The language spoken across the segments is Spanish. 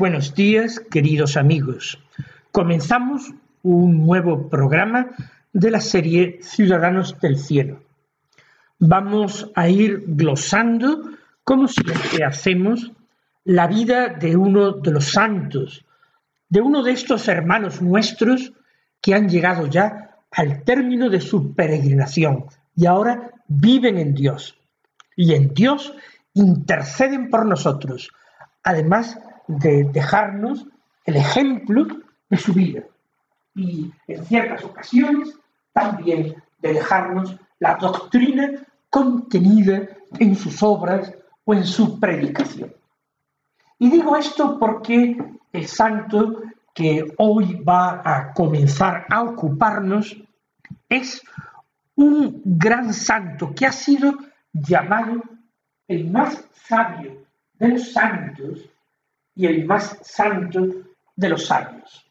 Buenos días, queridos amigos. Comenzamos un nuevo programa de la serie Ciudadanos del Cielo. Vamos a ir glosando, como siempre hacemos, la vida de uno de los santos, de uno de estos hermanos nuestros que han llegado ya al término de su peregrinación y ahora viven en Dios. Y en Dios interceden por nosotros. Además, de dejarnos el ejemplo de su vida y en ciertas ocasiones también de dejarnos la doctrina contenida en sus obras o en su predicación. Y digo esto porque el santo que hoy va a comenzar a ocuparnos es un gran santo que ha sido llamado el más sabio de los santos y el más santo de los sabios.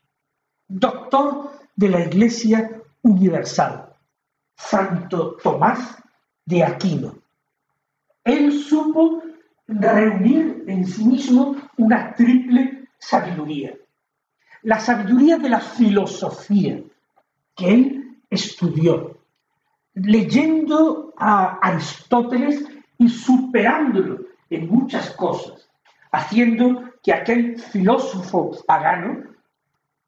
Doctor de la Iglesia Universal, Santo Tomás de Aquino. Él supo reunir en sí mismo una triple sabiduría. La sabiduría de la filosofía que él estudió, leyendo a Aristóteles y superándolo en muchas cosas, haciendo que aquel filósofo pagano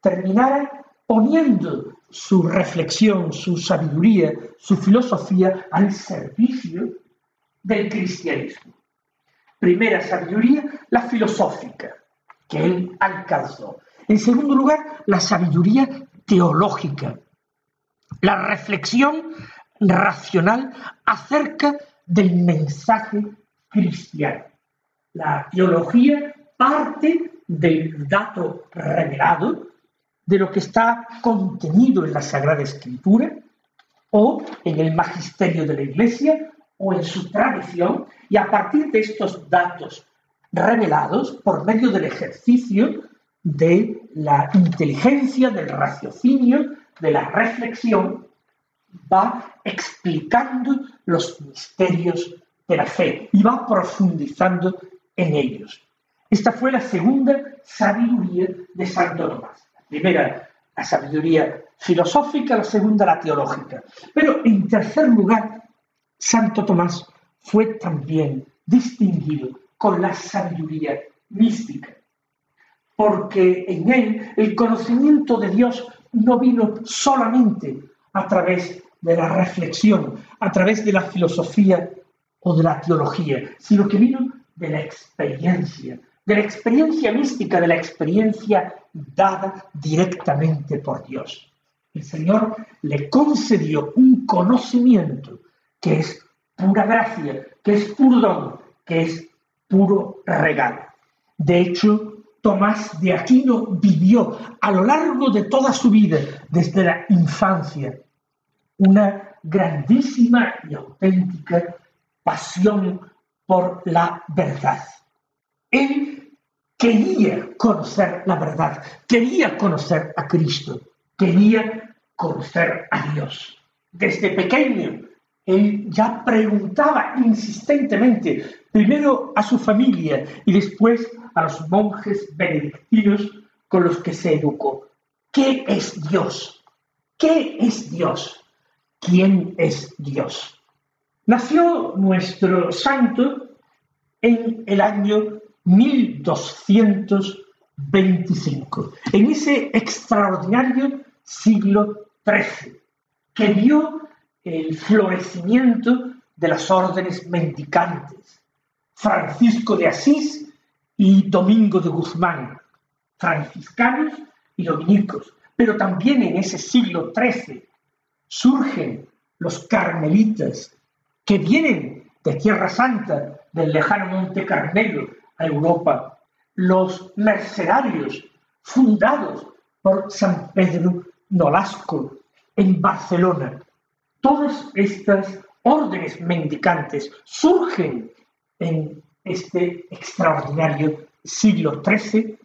terminara poniendo su reflexión, su sabiduría, su filosofía al servicio del cristianismo. Primera sabiduría, la filosófica, que él alcanzó. En segundo lugar, la sabiduría teológica, la reflexión racional acerca del mensaje cristiano. La teología parte del dato revelado de lo que está contenido en la Sagrada Escritura o en el magisterio de la Iglesia o en su tradición y a partir de estos datos revelados por medio del ejercicio de la inteligencia, del raciocinio, de la reflexión, va explicando los misterios de la fe y va profundizando en ellos. Esta fue la segunda sabiduría de Santo Tomás. La primera, la sabiduría filosófica, la segunda, la teológica. Pero en tercer lugar, Santo Tomás fue también distinguido con la sabiduría mística, porque en él el conocimiento de Dios no vino solamente a través de la reflexión, a través de la filosofía o de la teología, sino que vino de la experiencia, de la experiencia mística, de la experiencia dada directamente por Dios. El Señor le concedió un conocimiento que es pura gracia, que es puro don, que es puro regalo. De hecho, Tomás de Aquino vivió a lo largo de toda su vida, desde la infancia, una grandísima y auténtica pasión por la verdad. Él quería conocer la verdad, quería conocer a Cristo, quería conocer a Dios. Desde pequeño, él ya preguntaba insistentemente, primero a su familia y después a los monjes benedictinos con los que se educó. ¿Qué es Dios? ¿Qué es Dios? ¿Quién es Dios? Nació nuestro santo en el año 1225, en ese extraordinario siglo XIII, que vio el florecimiento de las órdenes mendicantes, Francisco de Asís y Domingo de Guzmán, franciscanos y dominicos. Pero también en ese siglo XIII surgen los carmelitas que vienen de Tierra Santa, del lejano Monte Carmelo, a Europa, los mercenarios fundados por San Pedro Nolasco en Barcelona. Todas estas órdenes mendicantes surgen en este extraordinario siglo XIII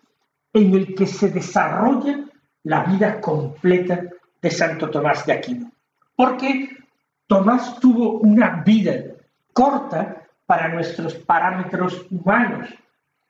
en el que se desarrolla la vida completa de Santo Tomás de Aquino. Porque Tomás tuvo una vida corta para nuestros parámetros humanos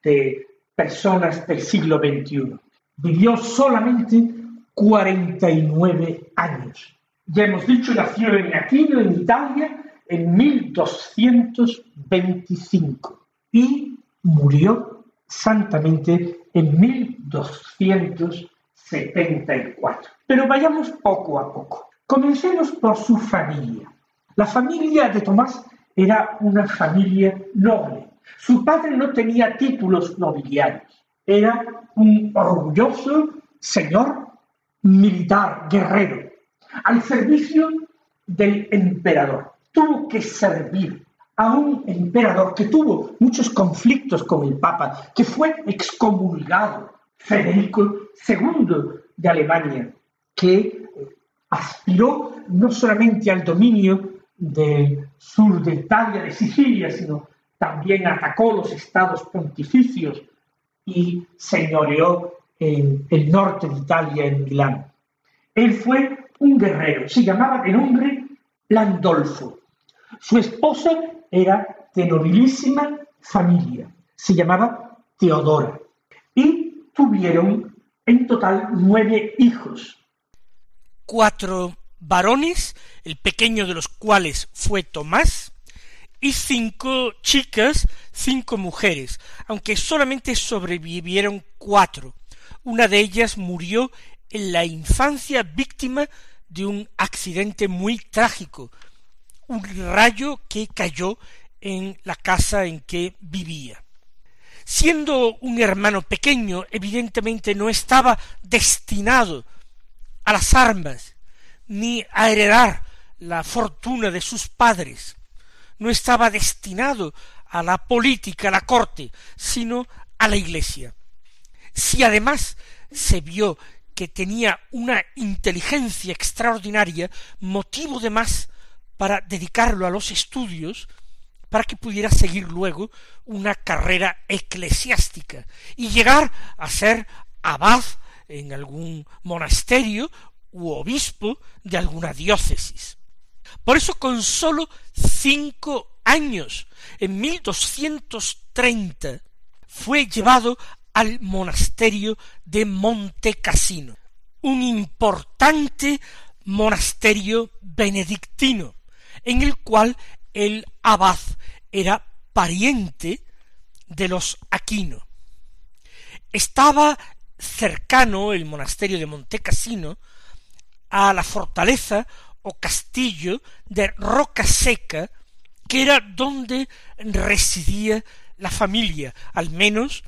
de personas del siglo XXI. Vivió solamente 49 años. Ya hemos dicho, nació en Aquino, en Italia, en 1225 y murió santamente en 1274. Pero vayamos poco a poco. Comencemos por su familia. La familia de Tomás era una familia noble. Su padre no tenía títulos nobiliarios. Era un orgulloso señor militar, guerrero, al servicio del emperador. Tuvo que servir a un emperador que tuvo muchos conflictos con el Papa, que fue excomulgado, Federico II de Alemania, que aspiró no solamente al dominio del sur de Italia, de Sicilia, sino también atacó los estados pontificios y señoreó el norte de Italia, en Milán. Él fue un guerrero, se llamaba de nombre Landolfo. Su esposa era de nobilísima familia, se llamaba Teodora. Y tuvieron en total nueve hijos. Cuatro varones, el pequeño de los cuales fue Tomás, y cinco chicas, cinco mujeres, aunque solamente sobrevivieron cuatro. Una de ellas murió en la infancia víctima de un accidente muy trágico, un rayo que cayó en la casa en que vivía. Siendo un hermano pequeño, evidentemente no estaba destinado a las armas, ni a heredar la fortuna de sus padres. No estaba destinado a la política, a la corte, sino a la iglesia. Si además se vio que tenía una inteligencia extraordinaria, motivo de más para dedicarlo a los estudios, para que pudiera seguir luego una carrera eclesiástica y llegar a ser abad en algún monasterio u obispo de alguna diócesis. Por eso con sólo cinco años, en 1230, fue llevado al monasterio de Monte Cassino, un importante monasterio benedictino, en el cual el abad era pariente de los Aquino. Estaba cercano el monasterio de Monte Cassino a la fortaleza o castillo de Roca Seca, que era donde residía la familia, al menos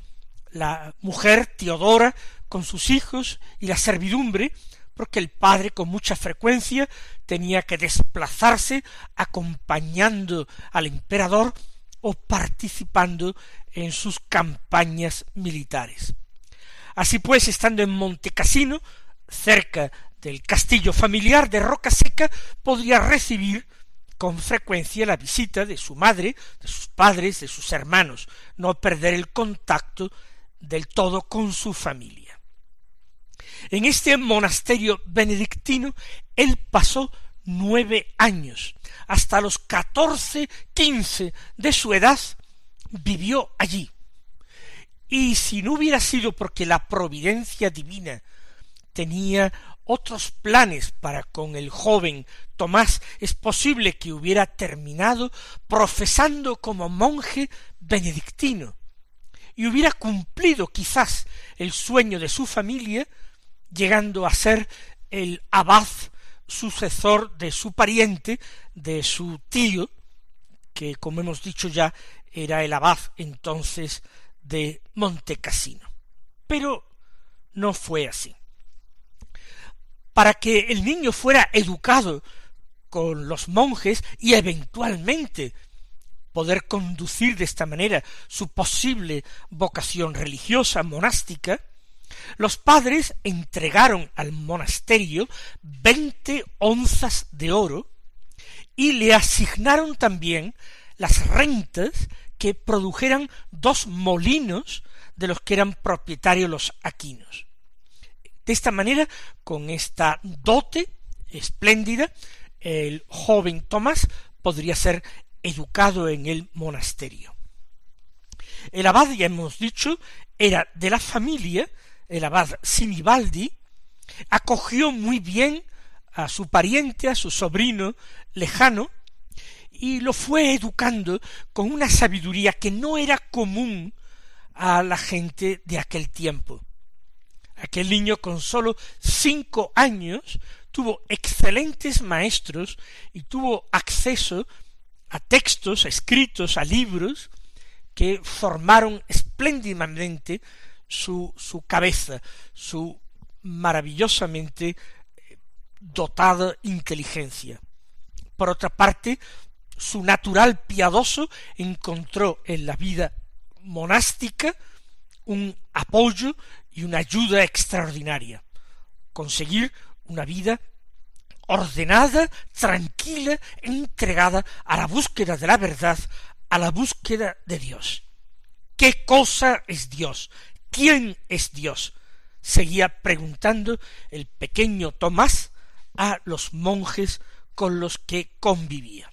la mujer Teodora con sus hijos y la servidumbre, porque el padre con mucha frecuencia tenía que desplazarse acompañando al emperador o participando en sus campañas militares. Así pues, estando en Montecasino, cerca del castillo familiar de Roca Seca, podría recibir con frecuencia la visita de su madre, de sus padres, de sus hermanos, no perder el contacto del todo con su familia. En este monasterio benedictino él pasó nueve años, hasta los catorce, quince de su edad, vivió allí. Y si no hubiera sido porque la providencia divina tenía otros planes para con el joven Tomás, es posible que hubiera terminado profesando como monje benedictino, y hubiera cumplido quizás el sueño de su familia, llegando a ser el abad sucesor de su pariente, de su tío, que como hemos dicho ya era el abad entonces de Montecassino. Pero no fue así. Para que el niño fuera educado con los monjes y eventualmente poder conducir de esta manera su posible vocación religiosa monástica, los padres entregaron al monasterio veinte onzas de oro y le asignaron también las rentas que produjeran dos molinos de los que eran propietarios los aquinos. De esta manera, con esta dote espléndida, el joven Tomás podría ser educado en el monasterio. El abad, ya hemos dicho, era de la familia, el abad Sinibaldi, acogió muy bien a su pariente, a su sobrino lejano, y lo fue educando con una sabiduría que no era común a la gente de aquel tiempo. Aquel niño con sólo cinco años tuvo excelentes maestros y tuvo acceso a textos, a escritos, a libros que formaron espléndidamente su, su cabeza, su maravillosamente eh, dotada inteligencia. Por otra parte, su natural piadoso encontró en la vida monástica un apoyo y una ayuda extraordinaria. Conseguir una vida ordenada, tranquila, entregada a la búsqueda de la verdad, a la búsqueda de Dios. ¿Qué cosa es Dios? ¿Quién es Dios? seguía preguntando el pequeño Tomás a los monjes con los que convivía.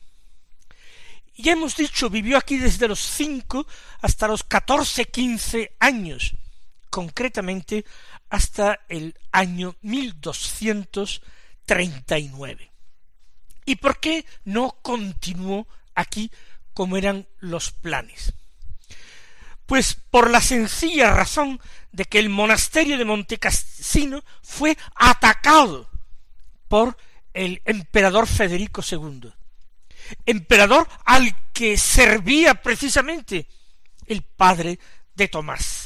Ya hemos dicho, vivió aquí desde los cinco hasta los catorce, quince años, concretamente hasta el año mil doscientos treinta y nueve. ¿Y por qué no continuó aquí como eran los planes? Pues por la sencilla razón de que el monasterio de Montecassino fue atacado por el emperador Federico II, emperador al que servía precisamente el padre de Tomás.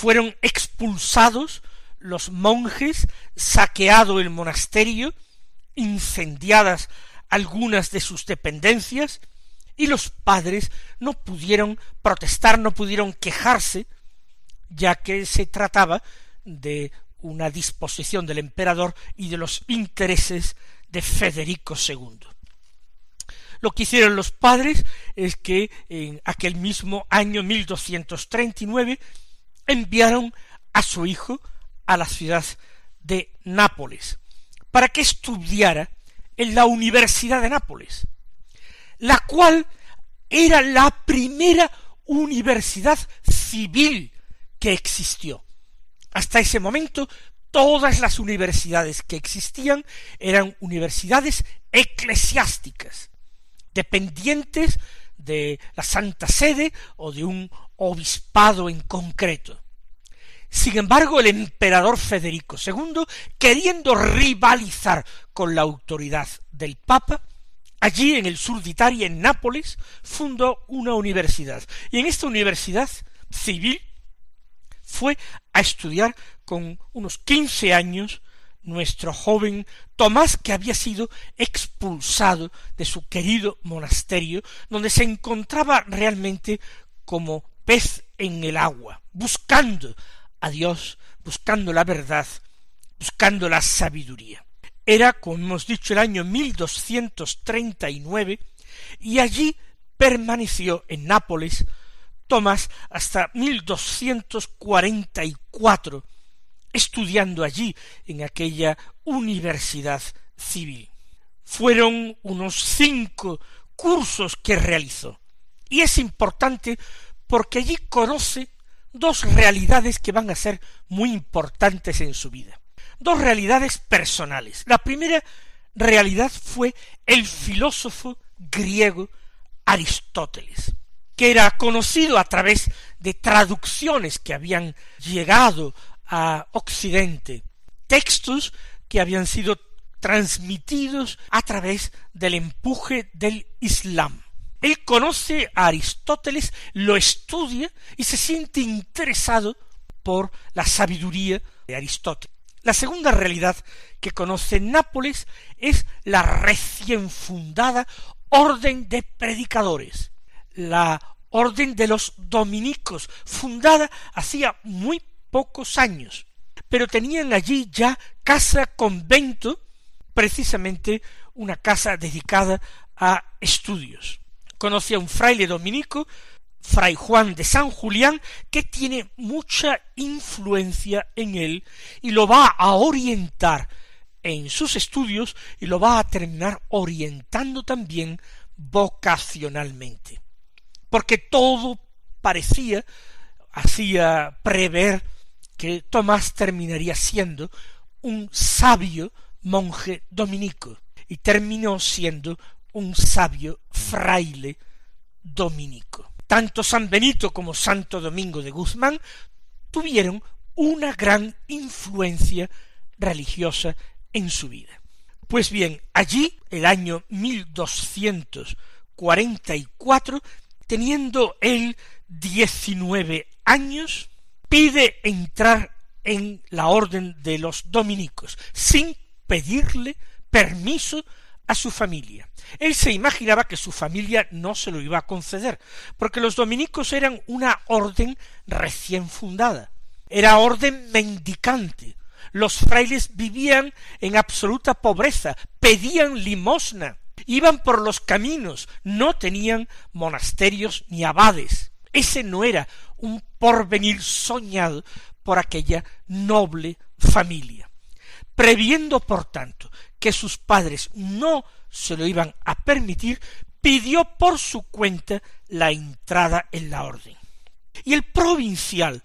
Fueron expulsados los monjes, saqueado el monasterio, incendiadas algunas de sus dependencias, y los padres no pudieron protestar, no pudieron quejarse, ya que se trataba de una disposición del emperador y de los intereses de Federico II. Lo que hicieron los padres es que en aquel mismo año 1239 enviaron a su hijo a la ciudad de Nápoles para que estudiara en la Universidad de Nápoles, la cual era la primera universidad civil que existió. Hasta ese momento todas las universidades que existían eran universidades eclesiásticas, dependientes de la Santa Sede o de un obispado en concreto. Sin embargo, el emperador Federico II, queriendo rivalizar con la autoridad del Papa, allí en el sur de Italia, en Nápoles, fundó una universidad. Y en esta universidad civil fue a estudiar con unos quince años nuestro joven Tomás, que había sido expulsado de su querido monasterio, donde se encontraba realmente como pez en el agua, buscando a Dios, buscando la verdad, buscando la sabiduría. Era, como hemos dicho, el año mil doscientos treinta y nueve, y allí permaneció en Nápoles Tomás hasta 1244, estudiando allí en aquella universidad civil. Fueron unos cinco cursos que realizó. Y es importante porque allí conoce dos realidades que van a ser muy importantes en su vida. Dos realidades personales. La primera realidad fue el filósofo griego Aristóteles que era conocido a través de traducciones que habían llegado a Occidente, textos que habían sido transmitidos a través del empuje del Islam. Él conoce a Aristóteles, lo estudia y se siente interesado por la sabiduría de Aristóteles. La segunda realidad que conoce Nápoles es la recién fundada Orden de Predicadores, la Orden de los Dominicos, fundada hacía muy pocos años, pero tenían allí ya casa convento, precisamente una casa dedicada a estudios. Conoce a un fraile dominico, fray Juan de San Julián, que tiene mucha influencia en él y lo va a orientar en sus estudios y lo va a terminar orientando también vocacionalmente. Porque todo parecía, hacía prever que Tomás terminaría siendo un sabio monje dominico y terminó siendo un sabio fraile dominico. Tanto San Benito como Santo Domingo de Guzmán tuvieron una gran influencia religiosa en su vida. Pues bien, allí, el año 1244, teniendo él diecinueve años, pide entrar en la orden de los dominicos, sin pedirle permiso a su familia. Él se imaginaba que su familia no se lo iba a conceder, porque los dominicos eran una orden recién fundada, era orden mendicante, los frailes vivían en absoluta pobreza, pedían limosna, iban por los caminos, no tenían monasterios ni abades. Ese no era un porvenir soñado por aquella noble familia. Previendo, por tanto, que sus padres no se lo iban a permitir, pidió por su cuenta la entrada en la orden. Y el provincial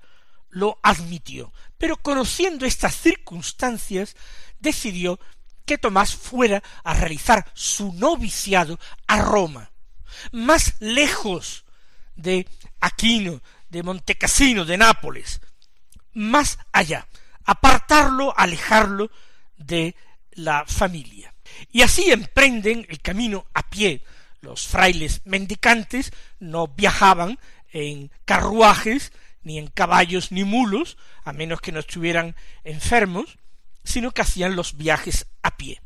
lo admitió, pero conociendo estas circunstancias, decidió que Tomás fuera a realizar su noviciado a Roma, más lejos de Aquino, de Montecassino, de Nápoles, más allá, apartarlo, alejarlo de la familia. Y así emprenden el camino a pie. Los frailes mendicantes no viajaban en carruajes, ni en caballos ni mulos, a menos que no estuvieran enfermos, sino que hacían los viajes a pie.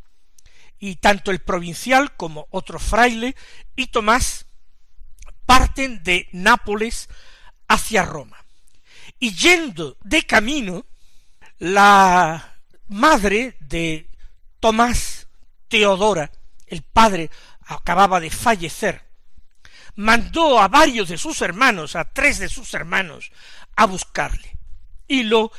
Y tanto el provincial como otro fraile y Tomás parten de Nápoles hacia Roma. Y yendo de camino, la madre de Tomás Teodora, el padre acababa de fallecer, mandó a varios de sus hermanos, a tres de sus hermanos, a buscarle. Y lo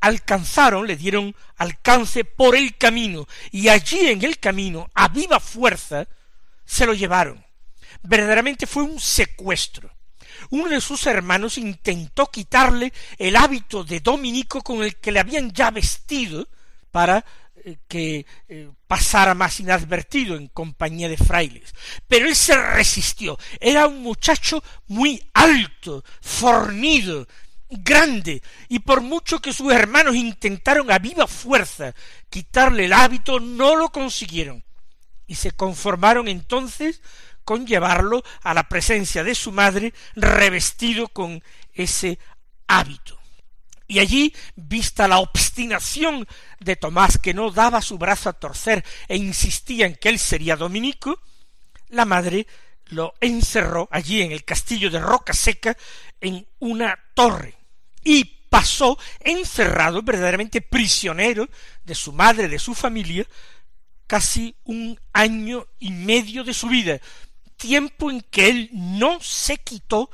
alcanzaron, le dieron alcance por el camino, y allí en el camino, a viva fuerza, se lo llevaron. Verdaderamente fue un secuestro. Uno de sus hermanos intentó quitarle el hábito de dominico con el que le habían ya vestido para eh, que eh, pasara más inadvertido en compañía de frailes. Pero él se resistió. Era un muchacho muy alto, fornido, grande, y por mucho que sus hermanos intentaron a viva fuerza quitarle el hábito, no lo consiguieron. Y se conformaron entonces con llevarlo a la presencia de su madre revestido con ese hábito. Y allí, vista la obstinación de Tomás, que no daba su brazo a torcer e insistía en que él sería dominico, la madre lo encerró allí en el castillo de Roca Seca en una torre y pasó encerrado, verdaderamente prisionero de su madre, de su familia, casi un año y medio de su vida, tiempo en que él no se quitó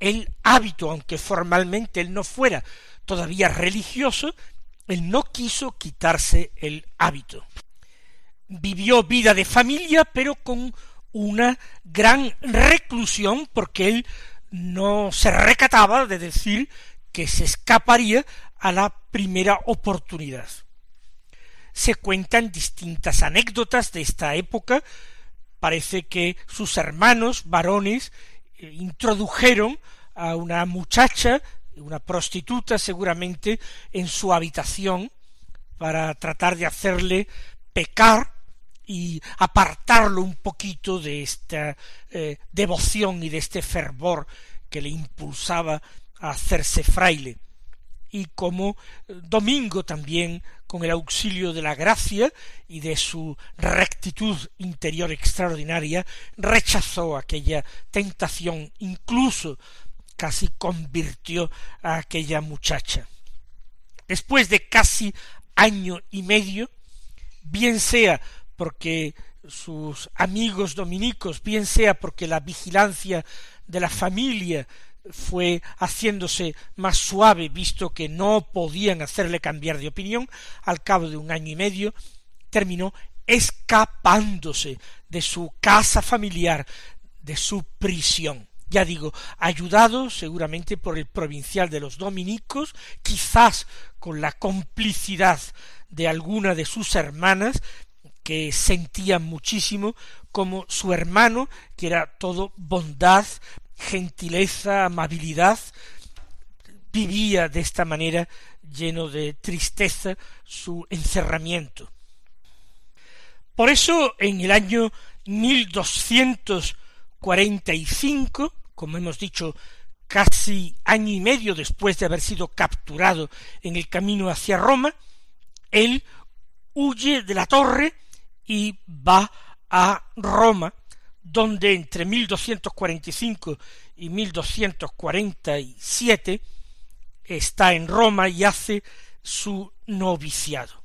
el hábito, aunque formalmente él no fuera todavía religioso, él no quiso quitarse el hábito. Vivió vida de familia, pero con una gran reclusión, porque él no se recataba de decir que se escaparía a la primera oportunidad. Se cuentan distintas anécdotas de esta época. Parece que sus hermanos varones eh, introdujeron a una muchacha una prostituta seguramente en su habitación para tratar de hacerle pecar y apartarlo un poquito de esta eh, devoción y de este fervor que le impulsaba a hacerse fraile y como eh, Domingo también, con el auxilio de la gracia y de su rectitud interior extraordinaria, rechazó aquella tentación, incluso casi convirtió a aquella muchacha. Después de casi año y medio, bien sea porque sus amigos dominicos, bien sea porque la vigilancia de la familia fue haciéndose más suave, visto que no podían hacerle cambiar de opinión, al cabo de un año y medio, terminó escapándose de su casa familiar, de su prisión. Ya digo, ayudado seguramente por el provincial de los dominicos, quizás con la complicidad de alguna de sus hermanas, que sentían muchísimo como su hermano, que era todo bondad, gentileza, amabilidad, vivía de esta manera lleno de tristeza su encerramiento. Por eso en el año 1245, como hemos dicho, casi año y medio después de haber sido capturado en el camino hacia Roma, él huye de la torre y va a Roma donde entre 1245 y 1247 está en Roma y hace su noviciado.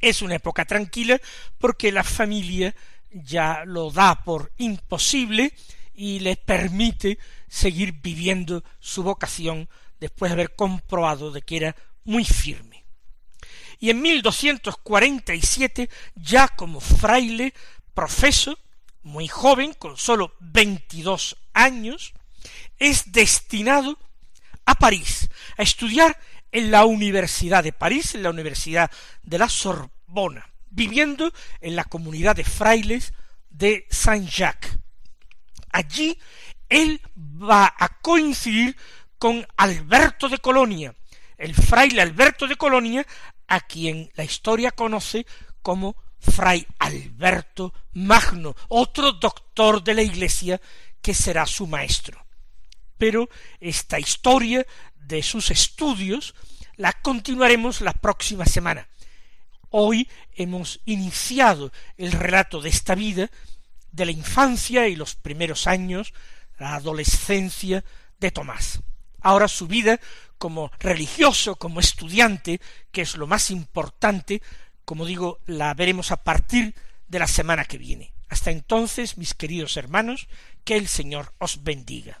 Es una época tranquila porque la familia ya lo da por imposible y le permite seguir viviendo su vocación después de haber comprobado de que era muy firme. Y en 1247, ya como fraile profeso, muy joven, con sólo veintidós años, es destinado a París, a estudiar en la Universidad de París, en la Universidad de la Sorbona, viviendo en la comunidad de frailes de Saint-Jacques. Allí él va a coincidir con Alberto de Colonia, el fraile Alberto de Colonia, a quien la historia conoce como fray Alberto Magno, otro doctor de la Iglesia que será su maestro. Pero esta historia de sus estudios la continuaremos la próxima semana. Hoy hemos iniciado el relato de esta vida, de la infancia y los primeros años, la adolescencia de Tomás. Ahora su vida como religioso, como estudiante, que es lo más importante, como digo, la veremos a partir de la semana que viene. Hasta entonces, mis queridos hermanos, que el Señor os bendiga.